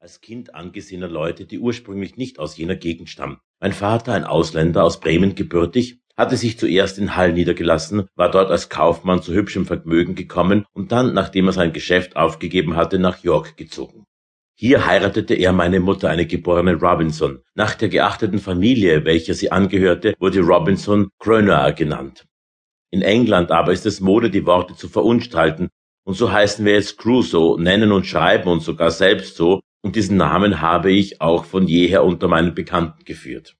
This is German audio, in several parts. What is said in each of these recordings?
als Kind angesehener Leute, die ursprünglich nicht aus jener Gegend stammen. Mein Vater, ein Ausländer aus Bremen gebürtig, hatte sich zuerst in Hall niedergelassen, war dort als Kaufmann zu hübschem Vermögen gekommen und dann, nachdem er sein Geschäft aufgegeben hatte, nach York gezogen. Hier heiratete er meine Mutter, eine geborene Robinson. Nach der geachteten Familie, welcher sie angehörte, wurde Robinson Croner genannt. In England aber ist es Mode, die Worte zu verunstalten, und so heißen wir jetzt Crusoe, nennen und schreiben uns sogar selbst so, und diesen Namen habe ich auch von jeher unter meinen Bekannten geführt.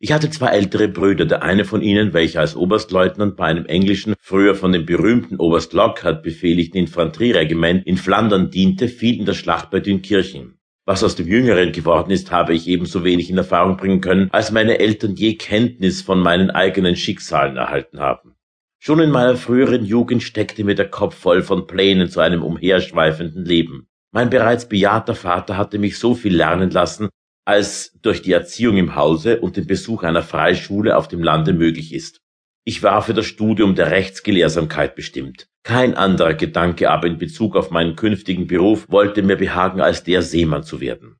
Ich hatte zwei ältere Brüder, der eine von ihnen, welcher als Oberstleutnant bei einem englischen, früher von dem berühmten Oberst Lockhart befehligten Infanterieregiment in Flandern diente, fiel in der Schlacht bei Dünkirchen. Was aus dem Jüngeren geworden ist, habe ich ebenso wenig in Erfahrung bringen können, als meine Eltern je Kenntnis von meinen eigenen Schicksalen erhalten haben. Schon in meiner früheren Jugend steckte mir der Kopf voll von Plänen zu einem umherschweifenden Leben. Mein bereits bejahter Vater hatte mich so viel lernen lassen, als durch die Erziehung im Hause und den Besuch einer Freischule auf dem Lande möglich ist. Ich war für das Studium der Rechtsgelehrsamkeit bestimmt. Kein anderer Gedanke aber in Bezug auf meinen künftigen Beruf wollte mir behagen, als der Seemann zu werden.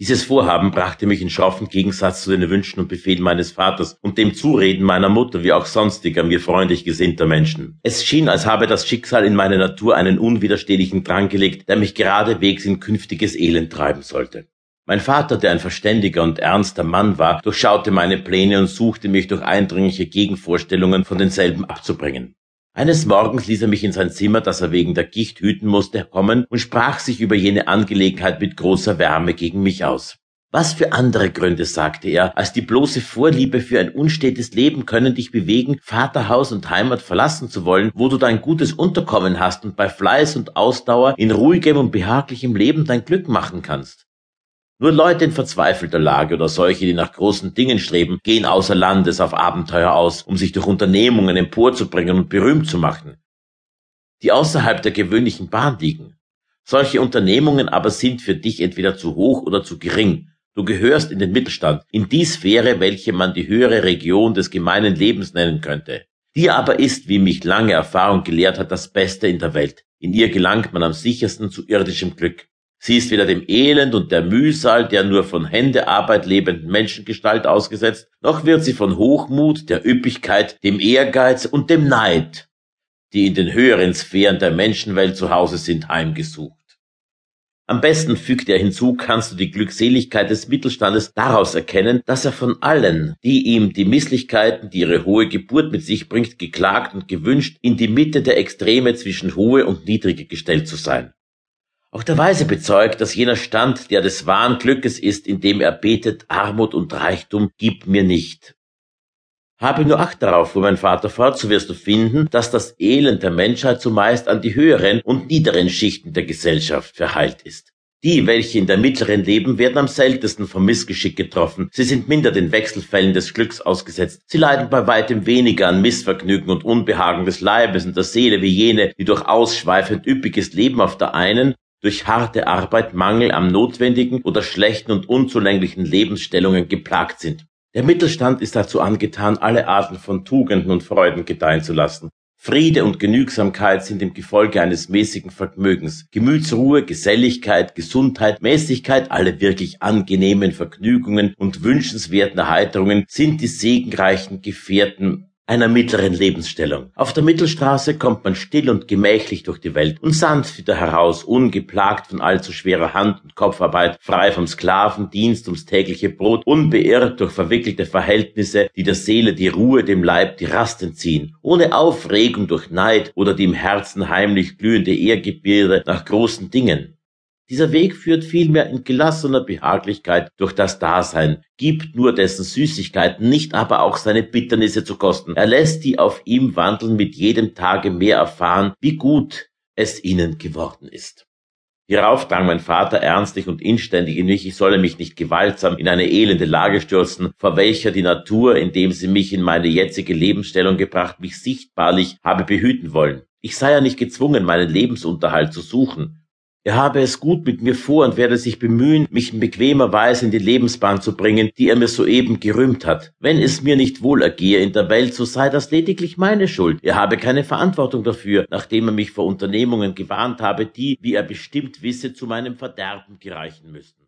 Dieses Vorhaben brachte mich in schroffen Gegensatz zu den Wünschen und Befehlen meines Vaters und dem Zureden meiner Mutter wie auch sonstiger mir freundlich gesinnter Menschen. Es schien, als habe das Schicksal in meine Natur einen unwiderstehlichen Drang gelegt, der mich geradewegs in künftiges Elend treiben sollte. Mein Vater, der ein verständiger und ernster Mann war, durchschaute meine Pläne und suchte mich durch eindringliche Gegenvorstellungen von denselben abzubringen. Eines Morgens ließ er mich in sein Zimmer, das er wegen der Gicht hüten musste, kommen und sprach sich über jene Angelegenheit mit großer Wärme gegen mich aus. Was für andere Gründe, sagte er, als die bloße Vorliebe für ein unstetes Leben können dich bewegen, Vaterhaus und Heimat verlassen zu wollen, wo du dein gutes Unterkommen hast und bei Fleiß und Ausdauer in ruhigem und behaglichem Leben dein Glück machen kannst. Nur Leute in verzweifelter Lage oder solche, die nach großen Dingen streben, gehen außer Landes auf Abenteuer aus, um sich durch Unternehmungen emporzubringen und berühmt zu machen, die außerhalb der gewöhnlichen Bahn liegen. Solche Unternehmungen aber sind für dich entweder zu hoch oder zu gering. Du gehörst in den Mittelstand, in die Sphäre, welche man die höhere Region des gemeinen Lebens nennen könnte. Die aber ist, wie mich lange Erfahrung gelehrt hat, das Beste in der Welt. In ihr gelangt man am sichersten zu irdischem Glück. Sie ist weder dem Elend und der Mühsal der nur von Händearbeit lebenden Menschengestalt ausgesetzt, noch wird sie von Hochmut, der Üppigkeit, dem Ehrgeiz und dem Neid, die in den höheren Sphären der Menschenwelt zu Hause sind, heimgesucht. Am besten fügt er hinzu, kannst du die Glückseligkeit des Mittelstandes daraus erkennen, dass er von allen, die ihm die Misslichkeiten, die ihre hohe Geburt mit sich bringt, geklagt und gewünscht, in die Mitte der Extreme zwischen hohe und niedrige gestellt zu sein. Auch der Weise bezeugt, dass jener Stand, der des wahren Glückes ist, in dem er betet, Armut und Reichtum gibt mir nicht. Habe nur Acht darauf, fuhr mein Vater fort, so wirst du finden, dass das Elend der Menschheit zumeist an die höheren und niederen Schichten der Gesellschaft verheilt ist. Die, welche in der mittleren leben, werden am seltensten vom Missgeschick getroffen. Sie sind minder den Wechselfällen des Glücks ausgesetzt. Sie leiden bei weitem weniger an Missvergnügen und Unbehagen des Leibes und der Seele wie jene, die durch ausschweifend üppiges Leben auf der einen durch harte Arbeit, Mangel am notwendigen oder schlechten und unzulänglichen Lebensstellungen geplagt sind. Der Mittelstand ist dazu angetan, alle Arten von Tugenden und Freuden gedeihen zu lassen. Friede und Genügsamkeit sind im Gefolge eines mäßigen Vermögens. Gemütsruhe, Geselligkeit, Gesundheit, Mäßigkeit, alle wirklich angenehmen Vergnügungen und wünschenswerten Erheiterungen sind die segenreichen Gefährten einer mittleren Lebensstellung. Auf der Mittelstraße kommt man still und gemächlich durch die Welt und sanft wieder heraus, ungeplagt von allzu schwerer Hand- und Kopfarbeit, frei vom Sklavendienst ums tägliche Brot, unbeirrt durch verwickelte Verhältnisse, die der Seele die Ruhe, dem Leib die Rast entziehen, ohne Aufregung durch Neid oder die im Herzen heimlich glühende Ehrgebirde nach großen Dingen. Dieser Weg führt vielmehr in gelassener Behaglichkeit durch das Dasein, gibt nur dessen Süßigkeiten, nicht aber auch seine Bitternisse zu kosten. Er lässt die auf ihm wandeln mit jedem Tage mehr erfahren, wie gut es ihnen geworden ist. Hierauf drang mein Vater ernstlich und inständig in mich, ich solle mich nicht gewaltsam in eine elende Lage stürzen, vor welcher die Natur, indem sie mich in meine jetzige Lebensstellung gebracht, mich sichtbarlich habe behüten wollen. Ich sei ja nicht gezwungen, meinen Lebensunterhalt zu suchen. Er habe es gut mit mir vor und werde sich bemühen, mich in bequemer Weise in die Lebensbahn zu bringen, die er mir soeben gerühmt hat. Wenn es mir nicht wohl ergehe in der Welt, so sei das lediglich meine Schuld. Er habe keine Verantwortung dafür, nachdem er mich vor Unternehmungen gewarnt habe, die, wie er bestimmt wisse, zu meinem Verderben gereichen müssten.